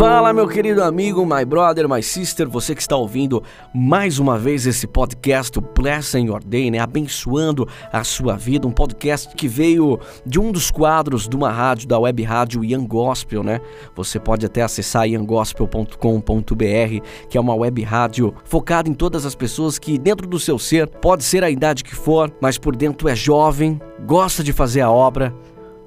Fala, meu querido amigo, my brother, my sister, você que está ouvindo mais uma vez esse podcast, o Your Day, né? Abençoando a sua vida. Um podcast que veio de um dos quadros de uma rádio, da web rádio Young Gospel, né? Você pode até acessar younggospel.com.br, que é uma web rádio focada em todas as pessoas que, dentro do seu ser, pode ser a idade que for, mas por dentro é jovem, gosta de fazer a obra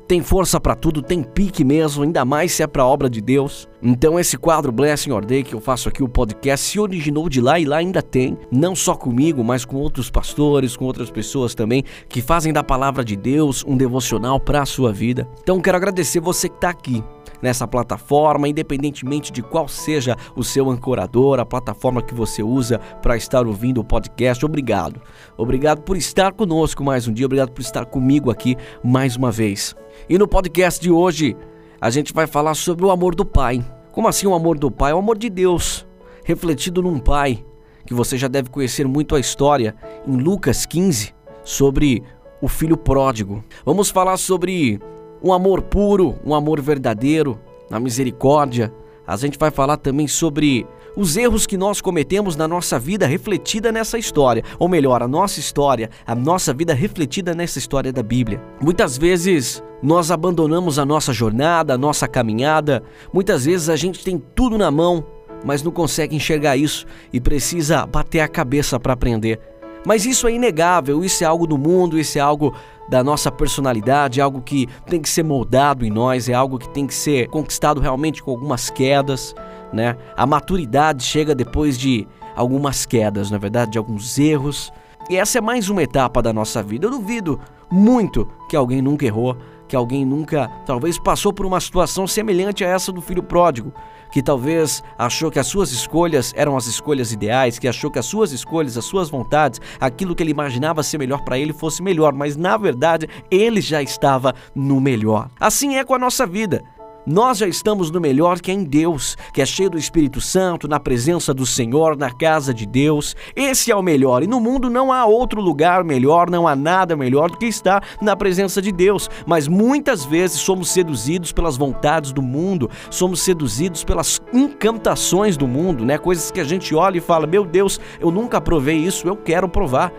tem força para tudo, tem pique mesmo, ainda mais se é para obra de Deus. Então esse quadro Blessing Your Day que eu faço aqui o podcast se originou de lá e lá ainda tem, não só comigo, mas com outros pastores, com outras pessoas também que fazem da palavra de Deus um devocional para a sua vida. Então quero agradecer você que está aqui nessa plataforma, independentemente de qual seja o seu ancorador, a plataforma que você usa para estar ouvindo o podcast. Obrigado. Obrigado por estar conosco mais um dia, obrigado por estar comigo aqui mais uma vez. E no podcast de hoje, a gente vai falar sobre o amor do Pai. Como assim o amor do Pai? O amor de Deus, refletido num Pai, que você já deve conhecer muito a história em Lucas 15, sobre o filho pródigo. Vamos falar sobre um amor puro, um amor verdadeiro, na misericórdia. A gente vai falar também sobre os erros que nós cometemos na nossa vida refletida nessa história, ou melhor, a nossa história, a nossa vida refletida nessa história da Bíblia. Muitas vezes nós abandonamos a nossa jornada, a nossa caminhada, muitas vezes a gente tem tudo na mão, mas não consegue enxergar isso e precisa bater a cabeça para aprender. Mas isso é inegável, isso é algo do mundo, isso é algo da nossa personalidade, é algo que tem que ser moldado em nós, é algo que tem que ser conquistado realmente com algumas quedas, né? A maturidade chega depois de algumas quedas, na é verdade, de alguns erros. E essa é mais uma etapa da nossa vida. Eu duvido muito que alguém nunca errou, que alguém nunca, talvez, passou por uma situação semelhante a essa do filho pródigo, que talvez achou que as suas escolhas eram as escolhas ideais, que achou que as suas escolhas, as suas vontades, aquilo que ele imaginava ser melhor para ele fosse melhor, mas na verdade ele já estava no melhor. Assim é com a nossa vida. Nós já estamos no melhor que é em Deus, que é cheio do Espírito Santo, na presença do Senhor, na casa de Deus. Esse é o melhor. E no mundo não há outro lugar melhor, não há nada melhor do que estar na presença de Deus. Mas muitas vezes somos seduzidos pelas vontades do mundo, somos seduzidos pelas encantações do mundo, né? Coisas que a gente olha e fala: "Meu Deus, eu nunca provei isso, eu quero provar".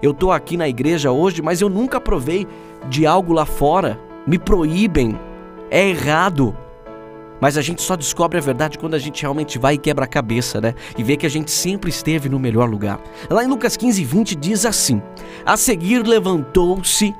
Eu estou aqui na igreja hoje, mas eu nunca provei de algo lá fora. Me proíbem é errado. Mas a gente só descobre a verdade quando a gente realmente vai e quebra a cabeça, né? E vê que a gente sempre esteve no melhor lugar. Lá em Lucas 15, 20 diz assim: A seguir levantou-se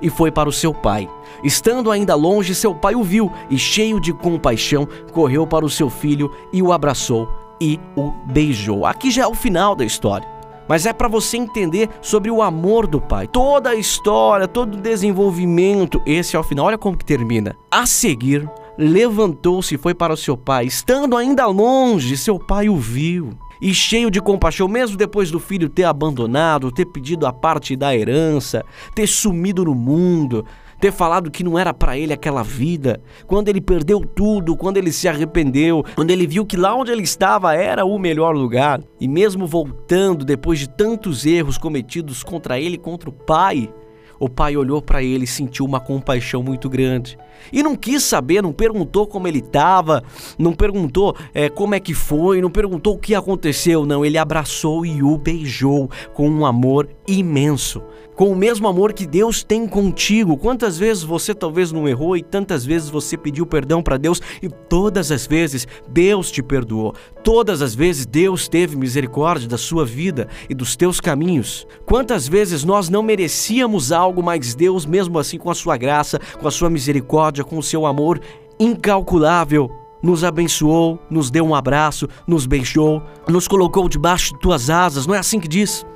e foi para o seu pai. Estando ainda longe, seu pai o viu e, cheio de compaixão, correu para o seu filho e o abraçou e o beijou. Aqui já é o final da história mas é para você entender sobre o amor do pai. Toda a história, todo o desenvolvimento, esse é o final. Olha como que termina. A seguir, levantou-se e foi para o seu pai. Estando ainda longe, seu pai o viu. E cheio de compaixão, mesmo depois do filho ter abandonado, ter pedido a parte da herança, ter sumido no mundo, ter falado que não era para ele aquela vida, quando ele perdeu tudo, quando ele se arrependeu, quando ele viu que lá onde ele estava era o melhor lugar, e mesmo voltando depois de tantos erros cometidos contra ele, contra o pai, o pai olhou para ele e sentiu uma compaixão muito grande. E não quis saber, não perguntou como ele estava, não perguntou é, como é que foi, não perguntou o que aconteceu, não. Ele abraçou e o beijou com um amor imenso com o mesmo amor que Deus tem contigo. Quantas vezes você talvez não errou e tantas vezes você pediu perdão para Deus e todas as vezes Deus te perdoou. Todas as vezes Deus teve misericórdia da sua vida e dos teus caminhos. Quantas vezes nós não merecíamos algo, mas Deus, mesmo assim, com a sua graça, com a sua misericórdia, com o seu amor incalculável, nos abençoou, nos deu um abraço, nos beijou, nos colocou debaixo de tuas asas. Não é assim que diz?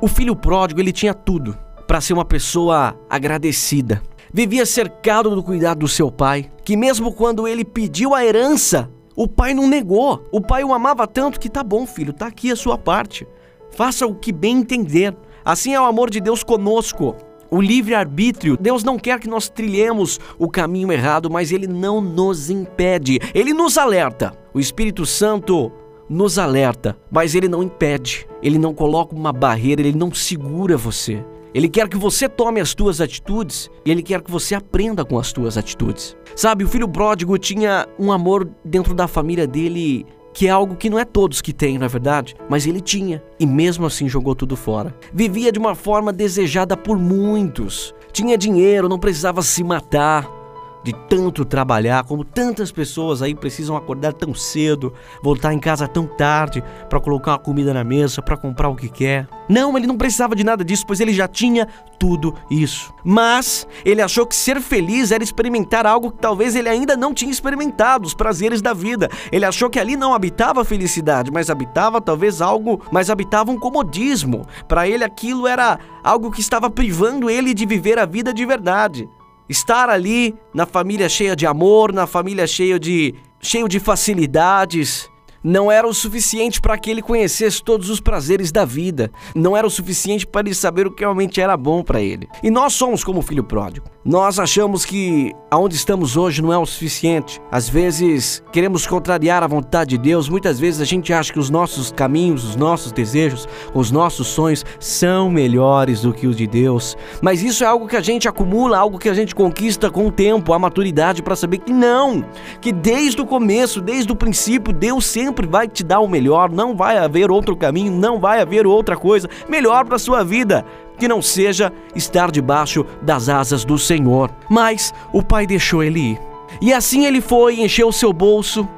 O filho pródigo, ele tinha tudo para ser uma pessoa agradecida. Vivia cercado do cuidado do seu pai, que mesmo quando ele pediu a herança, o pai não negou. O pai o amava tanto que tá bom, filho, tá aqui a sua parte. Faça o que bem entender. Assim é o amor de Deus conosco. O livre-arbítrio, Deus não quer que nós trilhemos o caminho errado, mas Ele não nos impede, Ele nos alerta. O Espírito Santo nos alerta, mas ele não impede, ele não coloca uma barreira, ele não segura você. Ele quer que você tome as tuas atitudes e ele quer que você aprenda com as tuas atitudes. Sabe, o filho pródigo tinha um amor dentro da família dele que é algo que não é todos que têm, na é verdade, mas ele tinha e mesmo assim jogou tudo fora. Vivia de uma forma desejada por muitos. Tinha dinheiro, não precisava se matar de tanto trabalhar, como tantas pessoas aí precisam acordar tão cedo, voltar em casa tão tarde para colocar uma comida na mesa, para comprar o que quer. Não, ele não precisava de nada disso, pois ele já tinha tudo isso. Mas ele achou que ser feliz era experimentar algo que talvez ele ainda não tinha experimentado, os prazeres da vida. Ele achou que ali não habitava felicidade, mas habitava talvez algo, mas habitava um comodismo. Para ele aquilo era algo que estava privando ele de viver a vida de verdade. Estar ali na família cheia de amor, na família cheia de cheio de facilidades, não era o suficiente para que ele conhecesse todos os prazeres da vida. Não era o suficiente para ele saber o que realmente era bom para ele. E nós somos como o filho pródigo. Nós achamos que aonde estamos hoje não é o suficiente. Às vezes queremos contrariar a vontade de Deus. Muitas vezes a gente acha que os nossos caminhos, os nossos desejos, os nossos sonhos são melhores do que os de Deus. Mas isso é algo que a gente acumula, algo que a gente conquista com o tempo, a maturidade para saber que não, que desde o começo, desde o princípio, Deus sempre vai te dar o melhor. Não vai haver outro caminho, não vai haver outra coisa melhor para sua vida que não seja estar debaixo das asas do Senhor. Mas o pai deixou ele ir. E assim ele foi, encheu o seu bolso,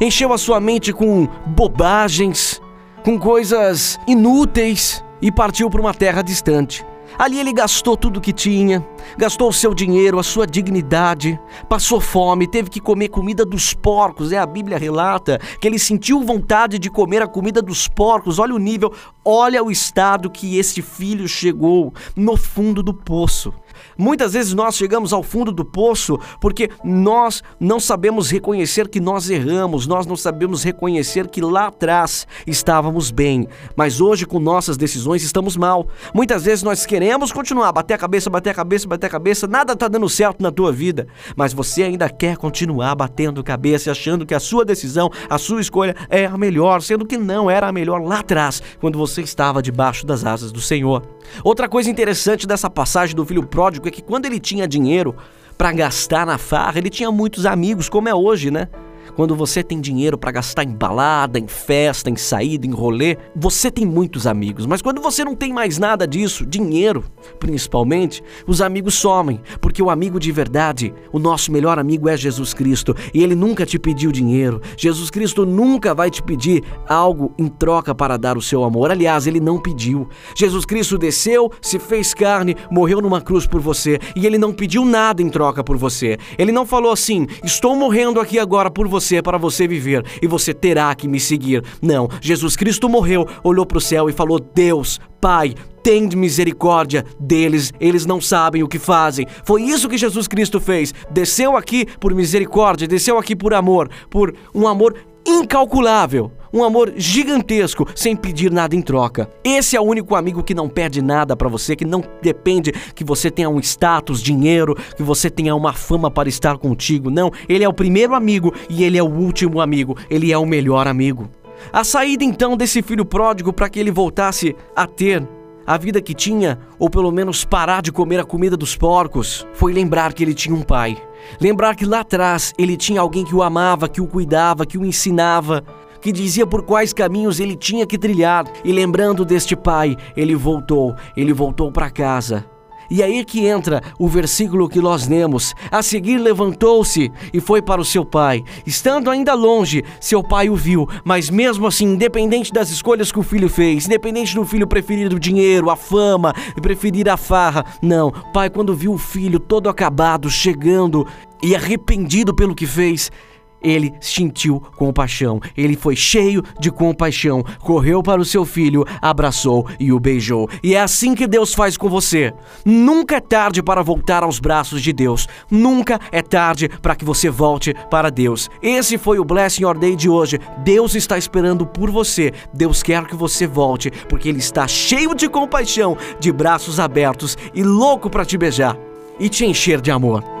encheu a sua mente com bobagens, com coisas inúteis e partiu para uma terra distante. Ali ele gastou tudo que tinha, gastou o seu dinheiro, a sua dignidade, passou fome, teve que comer comida dos porcos. É a Bíblia relata que ele sentiu vontade de comer a comida dos porcos. Olha o nível, olha o estado que esse filho chegou no fundo do poço. Muitas vezes nós chegamos ao fundo do poço porque nós não sabemos reconhecer que nós erramos, nós não sabemos reconhecer que lá atrás estávamos bem, mas hoje com nossas decisões estamos mal. Muitas vezes nós queremos continuar, bater a cabeça, bater a cabeça, bater a cabeça, nada está dando certo na tua vida, mas você ainda quer continuar batendo cabeça e achando que a sua decisão, a sua escolha é a melhor, sendo que não era a melhor lá atrás, quando você estava debaixo das asas do Senhor. Outra coisa interessante dessa passagem do filho pródigo é que quando ele tinha dinheiro para gastar na farra, ele tinha muitos amigos, como é hoje, né? Quando você tem dinheiro para gastar em balada, em festa, em saída, em rolê, você tem muitos amigos. Mas quando você não tem mais nada disso, dinheiro principalmente, os amigos somem. Porque o amigo de verdade, o nosso melhor amigo é Jesus Cristo. E ele nunca te pediu dinheiro. Jesus Cristo nunca vai te pedir algo em troca para dar o seu amor. Aliás, ele não pediu. Jesus Cristo desceu, se fez carne, morreu numa cruz por você. E ele não pediu nada em troca por você. Ele não falou assim: estou morrendo aqui agora por você você para você viver e você terá que me seguir. Não, Jesus Cristo morreu, olhou para o céu e falou: Deus, Pai, tem misericórdia deles, eles não sabem o que fazem. Foi isso que Jesus Cristo fez. Desceu aqui por misericórdia, desceu aqui por amor, por um amor incalculável, um amor gigantesco, sem pedir nada em troca. Esse é o único amigo que não pede nada para você, que não depende que você tenha um status, dinheiro, que você tenha uma fama para estar contigo. Não, ele é o primeiro amigo e ele é o último amigo, ele é o melhor amigo. A saída então desse filho pródigo para que ele voltasse a ter a vida que tinha, ou pelo menos parar de comer a comida dos porcos, foi lembrar que ele tinha um pai. Lembrar que lá atrás ele tinha alguém que o amava, que o cuidava, que o ensinava, que dizia por quais caminhos ele tinha que trilhar. E lembrando deste pai, ele voltou, ele voltou para casa. E aí que entra o versículo que nós lemos. A seguir levantou-se e foi para o seu pai. Estando ainda longe, seu pai o viu, mas mesmo assim, independente das escolhas que o filho fez, independente do filho preferir o dinheiro, a fama, preferir a farra, não. Pai, quando viu o filho todo acabado, chegando e arrependido pelo que fez, ele sentiu compaixão, ele foi cheio de compaixão, correu para o seu filho, abraçou e o beijou. E é assim que Deus faz com você. Nunca é tarde para voltar aos braços de Deus, nunca é tarde para que você volte para Deus. Esse foi o Blessing Day de hoje. Deus está esperando por você, Deus quer que você volte, porque Ele está cheio de compaixão, de braços abertos e louco para te beijar e te encher de amor.